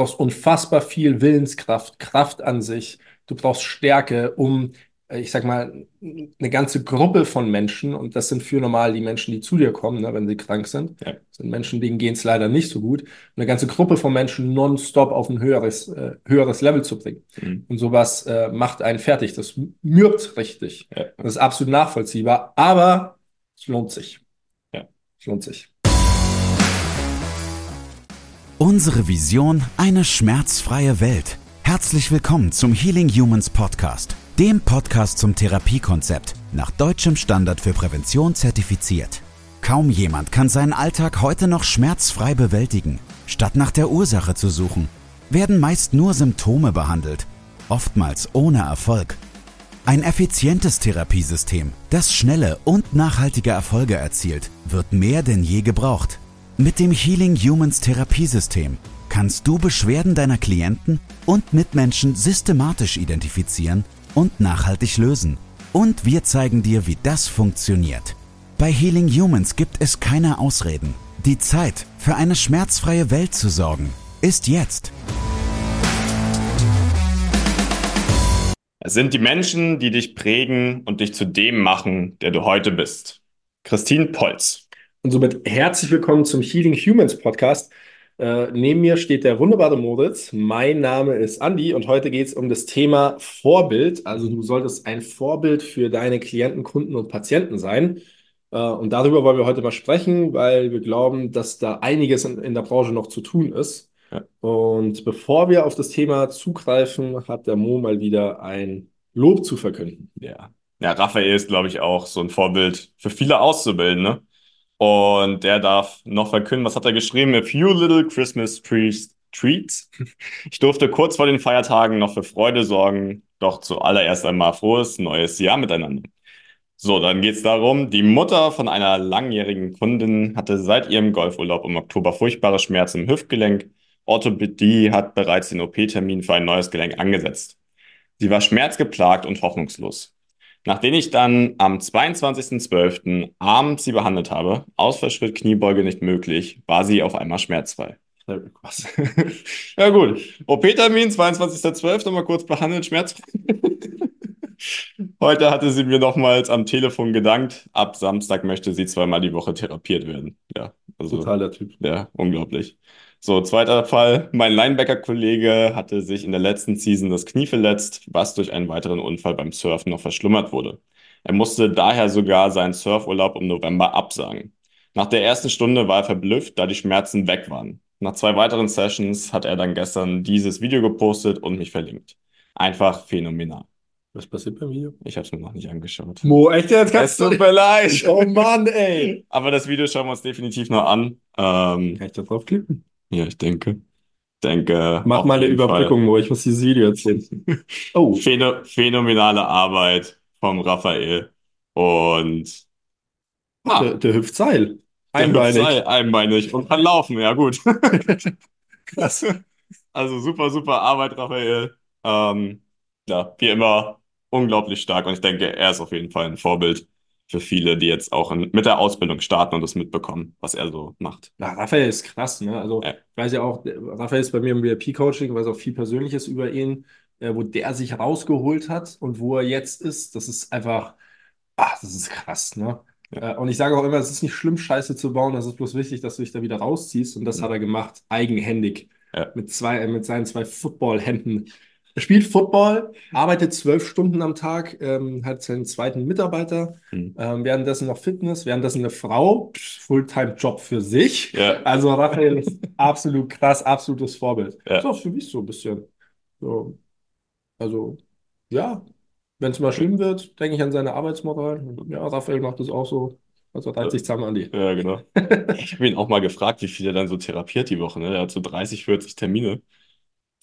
brauchst unfassbar viel Willenskraft, Kraft an sich. Du brauchst Stärke, um äh, ich sag mal, eine ganze Gruppe von Menschen, und das sind für normal die Menschen, die zu dir kommen, ne, wenn sie krank sind, ja. sind Menschen, denen gehen es leider nicht so gut, eine ganze Gruppe von Menschen nonstop auf ein höheres, äh, höheres Level zu bringen. Mhm. Und sowas äh, macht einen fertig. Das mürbt richtig. Ja. Das ist absolut nachvollziehbar, aber es lohnt sich. Ja. Es lohnt sich. Unsere Vision, eine schmerzfreie Welt. Herzlich willkommen zum Healing Humans Podcast dem Podcast zum Therapiekonzept, nach deutschem Standard für Prävention zertifiziert. Kaum jemand kann seinen Alltag heute noch schmerzfrei bewältigen. Statt nach der Ursache zu suchen, werden meist nur Symptome behandelt, oftmals ohne Erfolg. Ein effizientes Therapiesystem, das schnelle und nachhaltige Erfolge erzielt, wird mehr denn je gebraucht. Mit dem Healing Humans Therapiesystem kannst du Beschwerden deiner Klienten und Mitmenschen systematisch identifizieren und nachhaltig lösen. Und wir zeigen dir, wie das funktioniert. Bei Healing Humans gibt es keine Ausreden. Die Zeit, für eine schmerzfreie Welt zu sorgen, ist jetzt. Es sind die Menschen, die dich prägen und dich zu dem machen, der du heute bist. Christine Polz. Und somit herzlich willkommen zum Healing Humans Podcast. Äh, neben mir steht der wunderbare Moritz. Mein Name ist Andi und heute geht es um das Thema Vorbild. Also du solltest ein Vorbild für deine Klienten, Kunden und Patienten sein. Äh, und darüber wollen wir heute mal sprechen, weil wir glauben, dass da einiges in, in der Branche noch zu tun ist. Ja. Und bevor wir auf das Thema zugreifen, hat der Mo mal wieder ein Lob zu verkünden. Ja. Ja, Raphael ist, glaube ich, auch so ein Vorbild für viele Auszubildende. Und der darf noch verkünden, was hat er geschrieben? A few little Christmas treats. Ich durfte kurz vor den Feiertagen noch für Freude sorgen, doch zuallererst einmal frohes neues Jahr miteinander. So, dann geht's darum, die Mutter von einer langjährigen Kundin hatte seit ihrem Golfurlaub im Oktober furchtbare Schmerzen im Hüftgelenk. Orthopädie hat bereits den OP-Termin für ein neues Gelenk angesetzt. Sie war schmerzgeplagt und hoffnungslos. Nachdem ich dann am 22.12. abends sie behandelt habe, Ausfallschritt, Kniebeuge nicht möglich, war sie auf einmal schmerzfrei. Was? ja gut, OP-Termin 22.12. mal kurz behandelt, schmerzfrei. Heute hatte sie mir nochmals am Telefon gedankt. Ab Samstag möchte sie zweimal die Woche therapiert werden. Ja, also. Totaler Typ. Ja, unglaublich. So, zweiter Fall. Mein Linebacker-Kollege hatte sich in der letzten Season das Knie verletzt, was durch einen weiteren Unfall beim Surfen noch verschlimmert wurde. Er musste daher sogar seinen Surfurlaub im November absagen. Nach der ersten Stunde war er verblüfft, da die Schmerzen weg waren. Nach zwei weiteren Sessions hat er dann gestern dieses Video gepostet und mich verlinkt. Einfach phänomenal. Was passiert beim Video? Ich habe es mir noch nicht angeschaut. Mo, echt jetzt? Es tut mir leid. Oh Mann, ey. Aber das Video schauen wir uns definitiv noch an. Ähm, Kann ich da draufklicken? Ja, ich denke. Denke. Mach mal eine Überbrückung, wo ich muss dieses Video erzählen. oh. Phäno phänomenale Arbeit vom Raphael. Und ah, der, der hüpft Seil. Einbeinig. Der hüpft Seil, einbeinig und kann laufen, ja gut. Krass. Also super, super Arbeit, Raphael. Ähm, ja, wie immer unglaublich stark und ich denke, er ist auf jeden Fall ein Vorbild für viele, die jetzt auch in, mit der Ausbildung starten und das mitbekommen, was er so macht. Ja, Raphael ist krass, ne? Also, ja. ich weiß ja auch, Raphael ist bei mir im VIP-Coaching, weiß auch viel Persönliches über ihn, äh, wo der sich rausgeholt hat und wo er jetzt ist. Das ist einfach, ach, das ist krass, ne? Ja. Äh, und ich sage auch immer, es ist nicht schlimm, Scheiße zu bauen, es ist bloß wichtig, dass du dich da wieder rausziehst. Und das mhm. hat er gemacht, eigenhändig. Ja. Mit, zwei, mit seinen zwei Footballhänden spielt Football, arbeitet zwölf Stunden am Tag, ähm, hat seinen zweiten Mitarbeiter, mhm. ähm, währenddessen noch Fitness, währenddessen eine Frau, Fulltime-Job für sich. Ja. Also Raphael ist absolut krass, absolutes Vorbild. Ja. Das ist auch für mich so ein bisschen. So. Also, ja, wenn es mal schlimm wird, denke ich an seine Arbeitsmoral. Ja, Raphael macht das auch so. Also reiht sich zusammen an die. Ja, genau. ich habe ihn auch mal gefragt, wie viel er dann so therapiert die Woche. Ne? Er hat so 30, 40 Termine.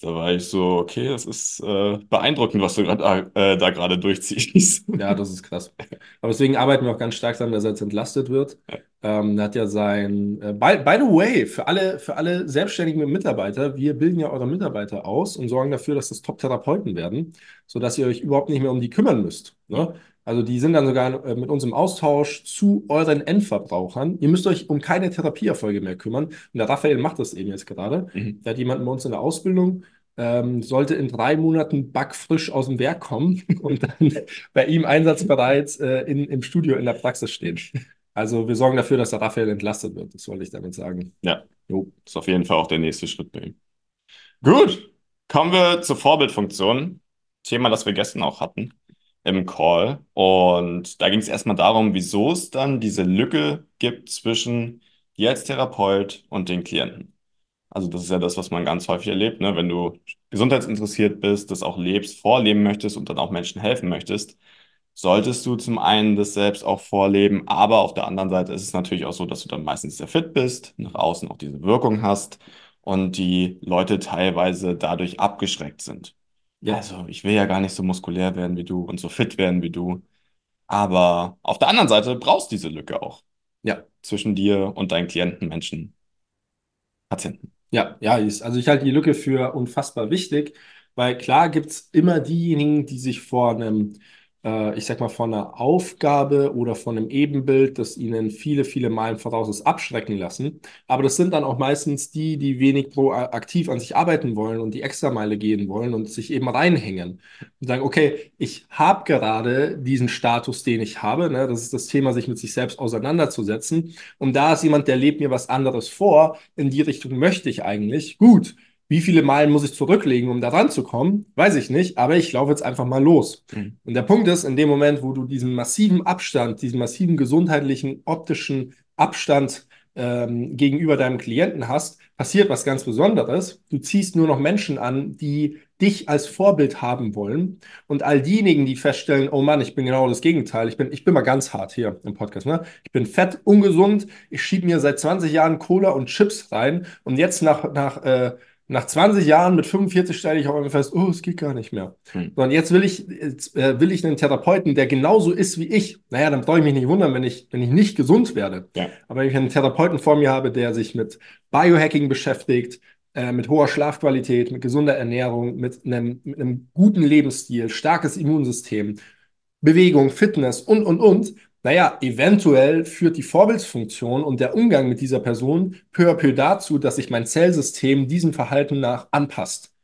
Da war ich so, okay, das ist äh, beeindruckend, was du grad, äh, da gerade durchziehst. Ja, das ist krass. Aber deswegen arbeiten wir auch ganz stark daran, dass er jetzt entlastet wird. Ja. Ähm, hat ja sein, äh, by, by, the way, für alle, für alle selbstständigen Mitarbeiter, wir bilden ja eure Mitarbeiter aus und sorgen dafür, dass das Top-Therapeuten werden, sodass ihr euch überhaupt nicht mehr um die kümmern müsst. Ne? Also die sind dann sogar äh, mit uns im Austausch zu euren Endverbrauchern. Ihr müsst euch um keine Therapieerfolge mehr kümmern. Und der Raphael macht das eben jetzt gerade. Mhm. Der hat jemanden bei uns in der Ausbildung, ähm, sollte in drei Monaten backfrisch aus dem Werk kommen und dann bei ihm einsatzbereit äh, in, im Studio in der Praxis stehen. Also wir sorgen dafür, dass der Raphael entlastet wird. Das wollte ich damit sagen. Ja, jo. ist auf jeden Fall auch der nächste Schritt bei ihm. Gut, kommen wir zur Vorbildfunktion. Thema, das wir gestern auch hatten im Call. Und da ging es erstmal darum, wieso es dann diese Lücke gibt zwischen dir als Therapeut und den Klienten. Also das ist ja das, was man ganz häufig erlebt, ne? Wenn du gesundheitsinteressiert bist, das auch lebst, vorleben möchtest und dann auch Menschen helfen möchtest, solltest du zum einen das selbst auch vorleben, aber auf der anderen Seite ist es natürlich auch so, dass du dann meistens sehr fit bist, nach außen auch diese Wirkung hast und die Leute teilweise dadurch abgeschreckt sind. Ja. Also ich will ja gar nicht so muskulär werden wie du und so fit werden wie du. Aber auf der anderen Seite brauchst du diese Lücke auch. Ja. Zwischen dir und deinen Klienten, Menschen, Patienten. Ja, ja, also ich halte die Lücke für unfassbar wichtig, weil klar gibt es immer diejenigen, die sich vor einem ich sag mal, von einer Aufgabe oder von einem Ebenbild, das ihnen viele, viele Meilen voraus ist, abschrecken lassen. Aber das sind dann auch meistens die, die wenig proaktiv an sich arbeiten wollen und die Extrameile gehen wollen und sich eben reinhängen und sagen, okay, ich habe gerade diesen Status, den ich habe. Ne? Das ist das Thema, sich mit sich selbst auseinanderzusetzen. Und da ist jemand, der lebt mir was anderes vor. In die Richtung möchte ich eigentlich. Gut. Wie viele Meilen muss ich zurücklegen, um da ranzukommen? Weiß ich nicht, aber ich laufe jetzt einfach mal los. Mhm. Und der Punkt ist, in dem Moment, wo du diesen massiven Abstand, diesen massiven gesundheitlichen, optischen Abstand ähm, gegenüber deinem Klienten hast, passiert was ganz Besonderes. Du ziehst nur noch Menschen an, die dich als Vorbild haben wollen. Und all diejenigen, die feststellen, oh Mann, ich bin genau das Gegenteil. Ich bin, ich bin mal ganz hart hier im Podcast. Ne? Ich bin fett, ungesund. Ich schiebe mir seit 20 Jahren Cola und Chips rein. Und jetzt nach, nach äh, nach 20 Jahren mit 45 stelle ich auch einmal fest, oh, es geht gar nicht mehr. Hm. Sondern jetzt will ich, jetzt, äh, will ich einen Therapeuten, der genauso ist wie ich. Naja, dann brauche ich mich nicht wundern, wenn ich, wenn ich nicht gesund werde. Ja. Aber wenn ich einen Therapeuten vor mir habe, der sich mit Biohacking beschäftigt, äh, mit hoher Schlafqualität, mit gesunder Ernährung, mit einem, mit einem guten Lebensstil, starkes Immunsystem, Bewegung, Fitness und, und, und, naja, eventuell führt die Vorbildsfunktion und der Umgang mit dieser Person peu à peu dazu, dass sich mein Zellsystem diesem Verhalten nach anpasst.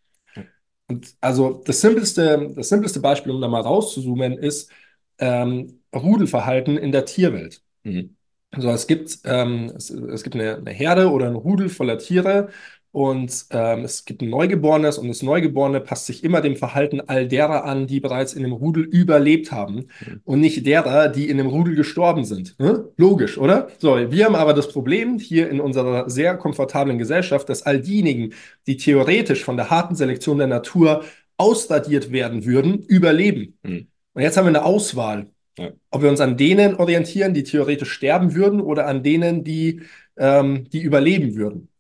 Und also das simpelste, das simpelste Beispiel, um da mal rauszuzoomen, ist ähm, Rudelverhalten in der Tierwelt. Mhm. Also es gibt, ähm, es, es, gibt eine, eine Herde oder ein Rudel voller Tiere und ähm, es gibt ein Neugeborenes und das Neugeborene passt sich immer dem Verhalten all derer an, die bereits in dem Rudel überlebt haben mhm. und nicht derer, die in dem Rudel gestorben sind. Hm? Logisch, oder? So, wir haben aber das Problem hier in unserer sehr komfortablen Gesellschaft, dass all diejenigen, die theoretisch von der harten Selektion der Natur ausradiert werden würden, überleben. Mhm. Und jetzt haben wir eine Auswahl. Ja. Ob wir uns an denen orientieren, die theoretisch sterben würden, oder an denen, die, ähm, die überleben würden.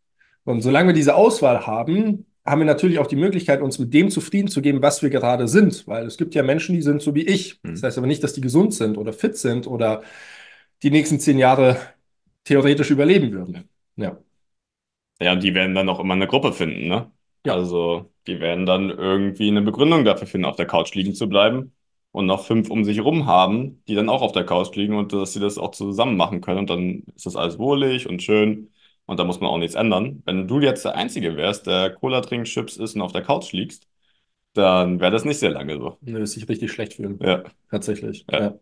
Und solange wir diese Auswahl haben, haben wir natürlich auch die Möglichkeit, uns mit dem zufrieden zu geben, was wir gerade sind. Weil es gibt ja Menschen, die sind so wie ich. Das hm. heißt aber nicht, dass die gesund sind oder fit sind oder die nächsten zehn Jahre theoretisch überleben würden. Ja. Ja, und die werden dann auch immer eine Gruppe finden, ne? Ja. Also, die werden dann irgendwie eine Begründung dafür finden, auf der Couch liegen zu bleiben und noch fünf um sich rum haben, die dann auch auf der Couch liegen und dass sie das auch zusammen machen können. Und dann ist das alles wohlig und schön. Und da muss man auch nichts ändern. Wenn du jetzt der Einzige wärst, der Cola trinkt, Chips isst und auf der Couch liegst, dann wäre das nicht sehr lange so. Wirst dich richtig schlecht fühlen. Ja. Tatsächlich. Ja. ja.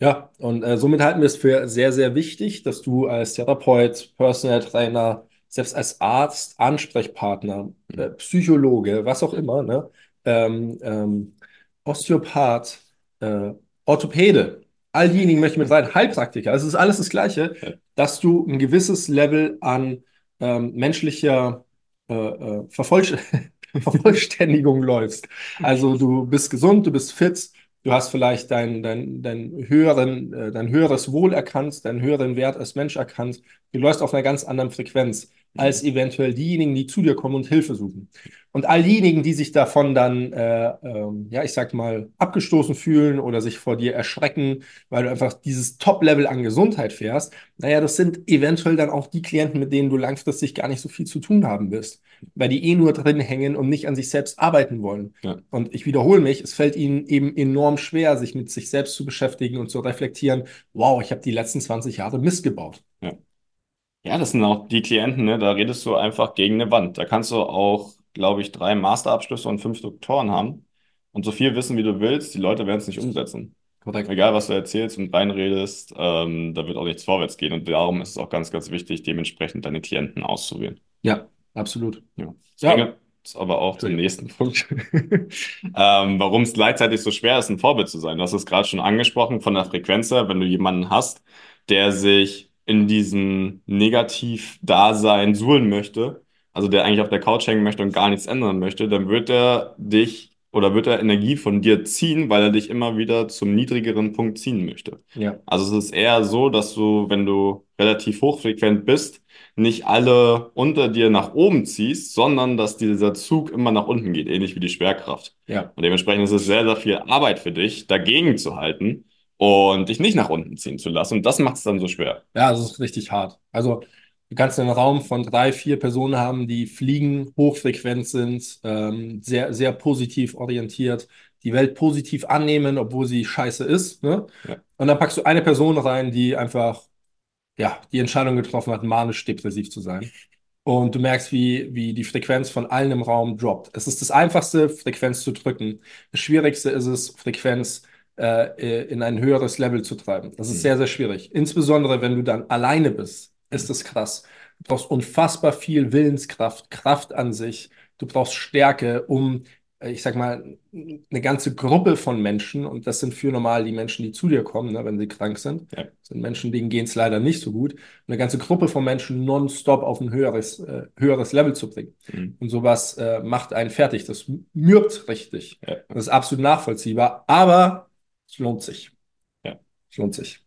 Ja, und äh, somit halten wir es für sehr, sehr wichtig, dass du als Therapeut, Personal Trainer, selbst als Arzt, Ansprechpartner, äh, Psychologe, was auch immer, ne? ähm, ähm, Osteopath, äh, Orthopäde, all diejenigen möchte ich mit rein, Heilpraktiker, also es ist alles das Gleiche, dass du ein gewisses Level an ähm, menschlicher äh, äh, Vervollst Vervollständigung läufst. Also du bist gesund, du bist fit, du hast vielleicht dein, dein, dein, höheren, äh, dein höheres Wohl erkannt, deinen höheren Wert als Mensch erkannt. Du läufst auf einer ganz anderen Frequenz. Als eventuell diejenigen, die zu dir kommen und Hilfe suchen. Und all diejenigen, die sich davon dann, äh, äh, ja, ich sag mal, abgestoßen fühlen oder sich vor dir erschrecken, weil du einfach dieses Top-Level an Gesundheit fährst, naja, das sind eventuell dann auch die Klienten, mit denen du langfristig gar nicht so viel zu tun haben wirst, weil die eh nur drin hängen und nicht an sich selbst arbeiten wollen. Ja. Und ich wiederhole mich, es fällt ihnen eben enorm schwer, sich mit sich selbst zu beschäftigen und zu reflektieren, wow, ich habe die letzten 20 Jahre Mist gebaut. Ja. Das sind auch die Klienten, ne? Da redest du einfach gegen eine Wand. Da kannst du auch glaube ich, drei Masterabschlüsse und fünf Doktoren haben und so viel wissen, wie du willst, die Leute werden es nicht umsetzen. Korrekt. Egal, was du erzählst und reinredest, ähm, da wird auch nichts vorwärts gehen. Und darum ist es auch ganz, ganz wichtig, dementsprechend deine Klienten auszuwählen. Ja, absolut. Ja. Das ja. bringt aber auch zum nächsten Punkt. ähm, warum es gleichzeitig so schwer ist, ein Vorbild zu sein. Du hast es gerade schon angesprochen von der Frequenz her, wenn du jemanden hast, der sich in diesem Negativ-Dasein suhlen möchte, also der eigentlich auf der Couch hängen möchte und gar nichts ändern möchte, dann wird er dich oder wird er Energie von dir ziehen, weil er dich immer wieder zum niedrigeren Punkt ziehen möchte. Ja. Also es ist eher so, dass du, wenn du relativ hochfrequent bist, nicht alle unter dir nach oben ziehst, sondern dass dieser Zug immer nach unten geht, ähnlich wie die Schwerkraft. Ja. Und dementsprechend ist es sehr, sehr viel Arbeit für dich, dagegen zu halten und dich nicht nach unten ziehen zu lassen. Und das macht es dann so schwer. Ja, das ist richtig hart. Also Du kannst einen Raum von drei, vier Personen haben, die fliegen, hochfrequent sind, ähm, sehr, sehr positiv orientiert, die Welt positiv annehmen, obwohl sie scheiße ist. Ne? Ja. Und dann packst du eine Person rein, die einfach ja, die Entscheidung getroffen hat, manisch-depressiv zu sein. Und du merkst, wie, wie die Frequenz von allen im Raum droppt. Es ist das Einfachste, Frequenz zu drücken. Das Schwierigste ist es, Frequenz äh, in ein höheres Level zu treiben. Das ist mhm. sehr, sehr schwierig. Insbesondere, wenn du dann alleine bist ist das krass. Du brauchst unfassbar viel Willenskraft, Kraft an sich. Du brauchst Stärke, um, äh, ich sag mal, eine ganze Gruppe von Menschen, und das sind für normal die Menschen, die zu dir kommen, ne, wenn sie krank sind, ja. sind Menschen, denen geht es leider nicht so gut, eine ganze Gruppe von Menschen nonstop auf ein höheres, äh, höheres Level zu bringen. Mhm. Und sowas äh, macht einen fertig. Das mürbt richtig. Ja. Das ist absolut nachvollziehbar, aber es lohnt sich. Ja. Es lohnt sich.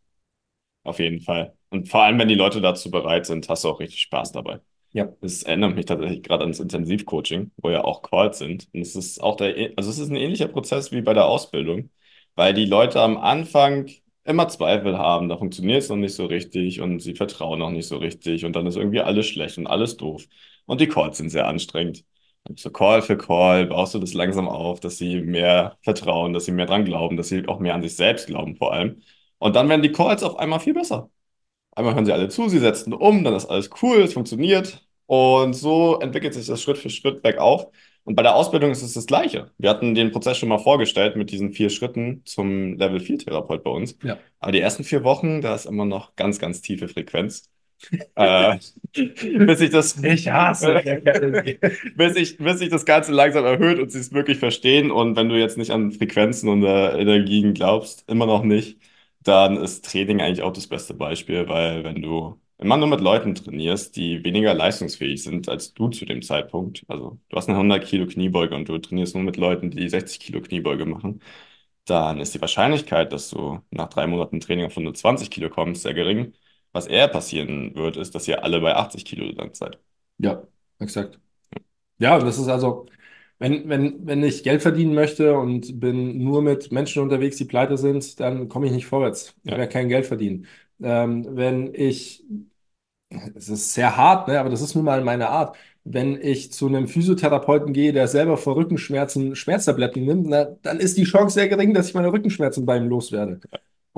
Auf jeden Fall. Und vor allem, wenn die Leute dazu bereit sind, hast du auch richtig Spaß dabei. Ja. Das erinnert mich tatsächlich gerade ans Intensivcoaching, wo ja auch Calls sind. Und es ist auch der, also es ist ein ähnlicher Prozess wie bei der Ausbildung, weil die Leute am Anfang immer Zweifel haben, da funktioniert es noch nicht so richtig und sie vertrauen noch nicht so richtig und dann ist irgendwie alles schlecht und alles doof. Und die Calls sind sehr anstrengend. So Call für Call baust du das langsam auf, dass sie mehr vertrauen, dass sie mehr dran glauben, dass sie auch mehr an sich selbst glauben vor allem. Und dann werden die Calls auf einmal viel besser. Einmal hören sie alle zu, sie setzen um, dann ist alles cool, es funktioniert. Und so entwickelt sich das Schritt für Schritt bergauf. Und bei der Ausbildung ist es das Gleiche. Wir hatten den Prozess schon mal vorgestellt mit diesen vier Schritten zum Level 4 Therapeut bei uns. Ja. Aber die ersten vier Wochen, da ist immer noch ganz, ganz tiefe Frequenz. Äh, bis ich das. Ich hasse. bis, ich, bis sich das Ganze langsam erhöht und sie es wirklich verstehen. Und wenn du jetzt nicht an Frequenzen und äh, Energien glaubst, immer noch nicht, dann ist Training eigentlich auch das beste Beispiel, weil wenn du immer nur mit Leuten trainierst, die weniger leistungsfähig sind als du zu dem Zeitpunkt, also du hast eine 100 Kilo Kniebeuge und du trainierst nur mit Leuten, die 60 Kilo Kniebeuge machen, dann ist die Wahrscheinlichkeit, dass du nach drei Monaten Training auf 120 Kilo kommst, sehr gering. Was eher passieren wird, ist, dass ihr alle bei 80 Kilo dann seid. Ja, exakt. Ja, das ist also, wenn, wenn, wenn ich Geld verdienen möchte und bin nur mit Menschen unterwegs, die pleite sind, dann komme ich nicht vorwärts. Ich werde kein Geld verdienen. Ähm, wenn ich, es ist sehr hart, ne, aber das ist nun mal meine Art. Wenn ich zu einem Physiotherapeuten gehe, der selber vor Rückenschmerzen Schmerztabletten nimmt, na, dann ist die Chance sehr gering, dass ich meine Rückenschmerzen bei ihm loswerde.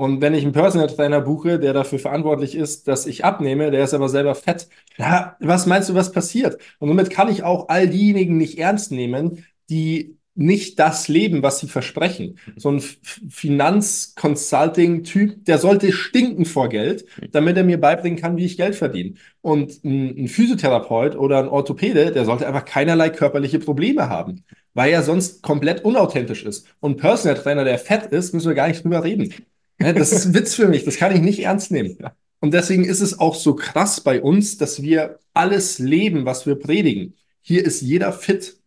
Und wenn ich einen Personal Trainer buche, der dafür verantwortlich ist, dass ich abnehme, der ist aber selber fett, ja, was meinst du, was passiert? Und somit kann ich auch all diejenigen nicht ernst nehmen, die nicht das leben, was sie versprechen. So ein Finanz-Consulting-Typ, der sollte stinken vor Geld, damit er mir beibringen kann, wie ich Geld verdiene. Und ein, Physiotherapeut oder ein Orthopäde, der sollte einfach keinerlei körperliche Probleme haben, weil er sonst komplett unauthentisch ist. Und ein Personal Trainer, der fett ist, müssen wir gar nicht drüber reden. Ja, das ist ein Witz für mich, das kann ich nicht ernst nehmen. Und deswegen ist es auch so krass bei uns, dass wir alles leben, was wir predigen. Hier ist jeder fit.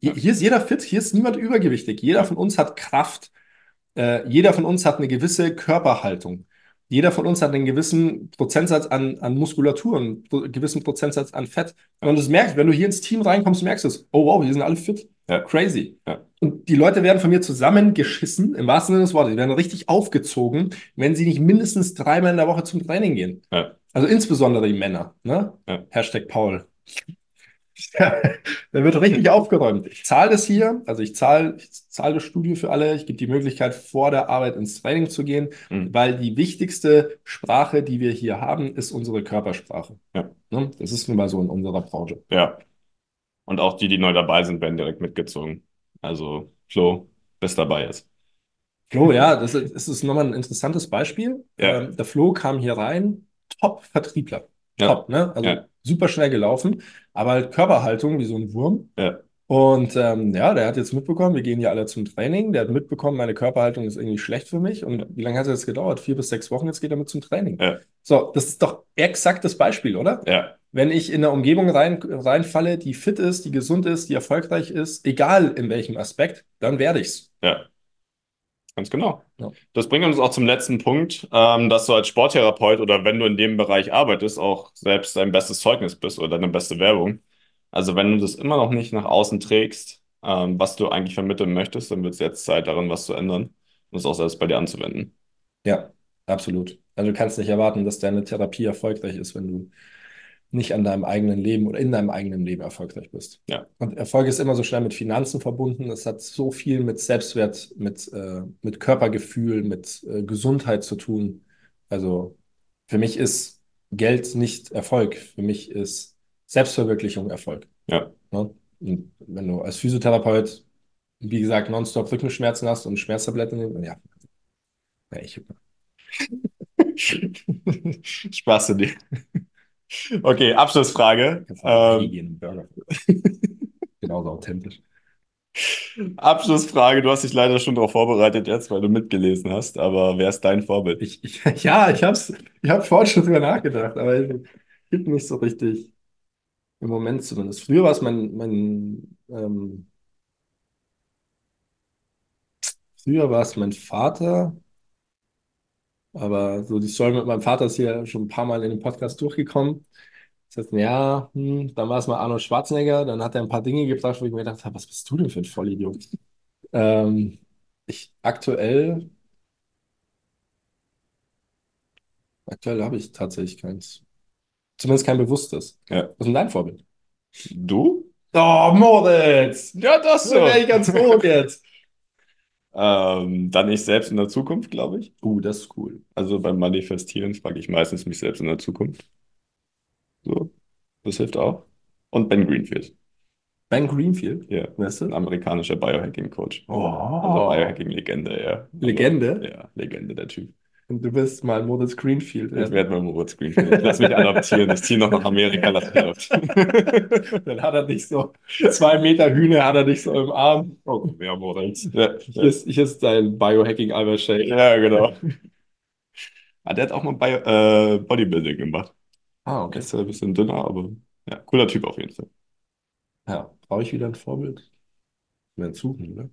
Hier, hier ist jeder fit, hier ist niemand übergewichtig. Jeder von uns hat Kraft. Äh, jeder von uns hat eine gewisse Körperhaltung. Jeder von uns hat einen gewissen Prozentsatz an, an Muskulatur, einen gewissen Prozentsatz an Fett. Und das merkst, wenn du hier ins Team reinkommst, merkst du es. Oh wow, hier sind alle fit. Ja. Crazy. Ja. Und die Leute werden von mir zusammengeschissen, im wahrsten Sinne des Wortes. Die werden richtig aufgezogen, wenn sie nicht mindestens dreimal in der Woche zum Training gehen. Ja. Also insbesondere die Männer. Ne? Hashtag Paul. Ja, da wird richtig aufgeräumt. Ich zahle das hier, also ich zahle ich zahl das Studio für alle. Ich gebe die Möglichkeit, vor der Arbeit ins Training zu gehen, mhm. weil die wichtigste Sprache, die wir hier haben, ist unsere Körpersprache. Ja. Ne? Das ist nun mal so in unserer Branche. Ja. Und auch die, die neu dabei sind, werden direkt mitgezogen. Also Flo, bist dabei jetzt. Flo, ja, das ist, das ist nochmal ein interessantes Beispiel. Ja. Ähm, der Flo kam hier rein, Top-Vertriebler. Ja. Top, ne? Also ja. super schnell gelaufen, aber halt Körperhaltung wie so ein Wurm. Ja. Und ähm, ja, der hat jetzt mitbekommen, wir gehen ja alle zum Training. Der hat mitbekommen, meine Körperhaltung ist irgendwie schlecht für mich. Und wie lange hat es jetzt gedauert? Vier bis sechs Wochen, jetzt geht er mit zum Training. Ja. So, das ist doch exakt das Beispiel, oder? Ja. Wenn ich in eine Umgebung rein, reinfalle, die fit ist, die gesund ist, die erfolgreich ist, egal in welchem Aspekt, dann werde ich's. Ja. Ganz genau. Ja. Das bringt uns auch zum letzten Punkt, ähm, dass du als Sporttherapeut oder wenn du in dem Bereich arbeitest, auch selbst dein bestes Zeugnis bist oder deine beste Werbung. Also wenn du das immer noch nicht nach außen trägst, ähm, was du eigentlich vermitteln möchtest, dann wird es jetzt Zeit darin, was zu ändern und es auch selbst bei dir anzuwenden. Ja, absolut. Also du kannst nicht erwarten, dass deine Therapie erfolgreich ist, wenn du nicht an deinem eigenen Leben oder in deinem eigenen Leben erfolgreich bist. Ja. Und Erfolg ist immer so schnell mit Finanzen verbunden. Es hat so viel mit Selbstwert, mit, äh, mit Körpergefühl, mit äh, Gesundheit zu tun. Also für mich ist Geld nicht Erfolg. Für mich ist Selbstverwirklichung Erfolg. Ja. ja? Und wenn du als Physiotherapeut, wie gesagt, nonstop Rückenschmerzen hast und Schmerztabletten nimmst, ja. ja ich. Spaß zu dir. Okay, Abschlussfrage. Ähm, Genauso authentisch. Abschlussfrage, du hast dich leider schon darauf vorbereitet jetzt, weil du mitgelesen hast, aber wer ist dein Vorbild? Ich, ich, ja, ich habe ich hab vorhin schon drüber nachgedacht, aber es gibt nicht so richtig, im Moment zumindest. Früher war es mein, mein ähm, früher war es mein Vater, aber so die Story mit meinem Vater ist hier schon ein paar Mal in dem Podcast durchgekommen. Das heißt, ja, hm, dann war es mal Arnold Schwarzenegger, dann hat er ein paar Dinge gebracht, wo ich mir gedacht habe, was bist du denn für ein Vollidiot? Ähm, ich aktuell, aktuell habe ich tatsächlich keins. Zumindest kein bewusstes. Ja. Was ist denn dein Vorbild? Du? Oh, Moritz! Ja, das wäre ich ganz froh jetzt. Ähm, dann ich selbst in der Zukunft, glaube ich. Uh, das ist cool. Also beim Manifestieren frage ich meistens mich selbst in der Zukunft. So, das hilft auch. Und Ben Greenfield. Ben Greenfield? Ja, weißt du? ein amerikanischer Biohacking-Coach. Oh. Also Biohacking-Legende, ja. Legende? Also, ja, Legende, der Typ. Du bist mal Moritz Greenfield. Ich werde mal Moritz Greenfield. Lass mich adoptieren. Ich ziehe noch nach Amerika, lass mich adoptieren. Dann hat er nicht so zwei Meter Hühner, hat er nicht so im Arm. Oh, ja, Moritz. Ja, hier, ist, hier ist dein Biohacking Albert Shake. Ja, genau. ah, der hat auch mal Bio, äh, Bodybuilding gemacht. Ah, okay. Ist ein bisschen dünner, aber ja, cooler Typ auf jeden Fall. Ja, brauche ich wieder ein Vorbild? Mehr suchen, oder?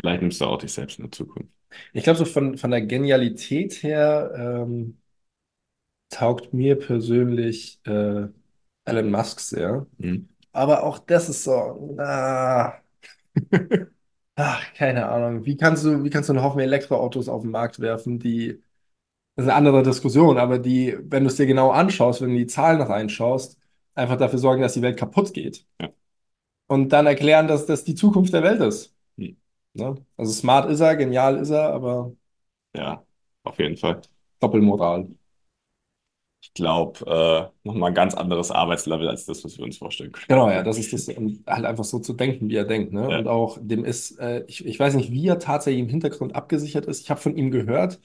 Vielleicht nimmst du auch dich selbst in der Zukunft. Ich glaube, so von, von der Genialität her ähm, taugt mir persönlich äh, Elon Musk sehr. Mhm. Aber auch das ist so, ah, ach, keine Ahnung. Wie kannst du, wie kannst du einen Haufen Elektroautos auf den Markt werfen, die, das ist eine andere Diskussion, aber die, wenn du es dir genau anschaust, wenn du die Zahlen reinschaust, einfach dafür sorgen, dass die Welt kaputt geht. Ja. Und dann erklären, dass das die Zukunft der Welt ist. Ne? Also smart ist er, genial ist er, aber Ja, auf jeden Fall. Doppelmoral. Ich glaube, äh, nochmal ein ganz anderes Arbeitslevel als das, was wir uns vorstellen können. Genau, ja, das ist das, und halt einfach so zu denken, wie er denkt, ne? Ja. Und auch dem ist, äh, ich, ich weiß nicht, wie er tatsächlich im Hintergrund abgesichert ist. Ich habe von ihm gehört,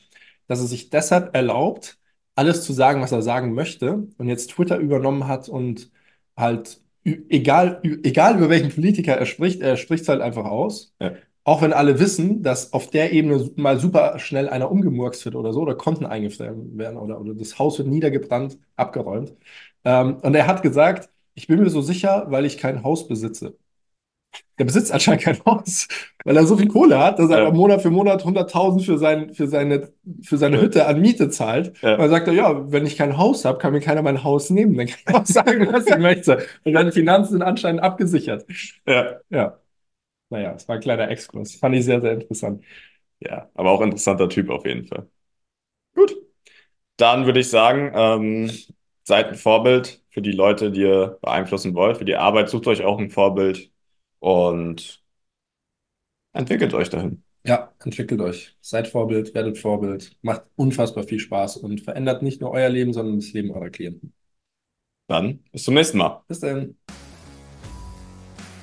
dass er sich deshalb erlaubt, alles zu sagen, was er sagen möchte, und jetzt Twitter übernommen hat und halt, egal, egal über welchen Politiker er spricht, er spricht es halt einfach aus. Ja. Auch wenn alle wissen, dass auf der Ebene mal super schnell einer umgemurkst wird oder so, oder Konten eingefroren werden oder, oder das Haus wird niedergebrannt, abgeräumt. Ähm, und er hat gesagt, ich bin mir so sicher, weil ich kein Haus besitze. der besitzt anscheinend kein Haus, weil er so viel Kohle hat, dass er Ja. Monat für Monat 100.000 für, sein, für, seine, für seine Ja. Hütte an Miete zahlt. Ja. Und dann sagt er, ja, wenn ich kein Haus habe, kann mir keiner mein Haus nehmen. Dann kann ich auch sagen, was ich möchte. Und seine Finanzen sind anscheinend abgesichert. Ja. Ja. Naja, es war ein kleiner Exkurs. Fand ich sehr, sehr interessant. Ja, aber auch interessanter Typ auf jeden Fall. Gut. Dann würde ich sagen, ähm, seid ein Vorbild für die Leute, die ihr beeinflussen wollt. Für die Arbeit sucht euch auch ein Vorbild und entwickelt euch dahin. Ja, entwickelt euch. Seid Vorbild, werdet Vorbild. Macht unfassbar viel Spaß und verändert nicht nur euer Leben, sondern das Leben eurer Klienten. Dann bis zum nächsten Mal. Bis dann.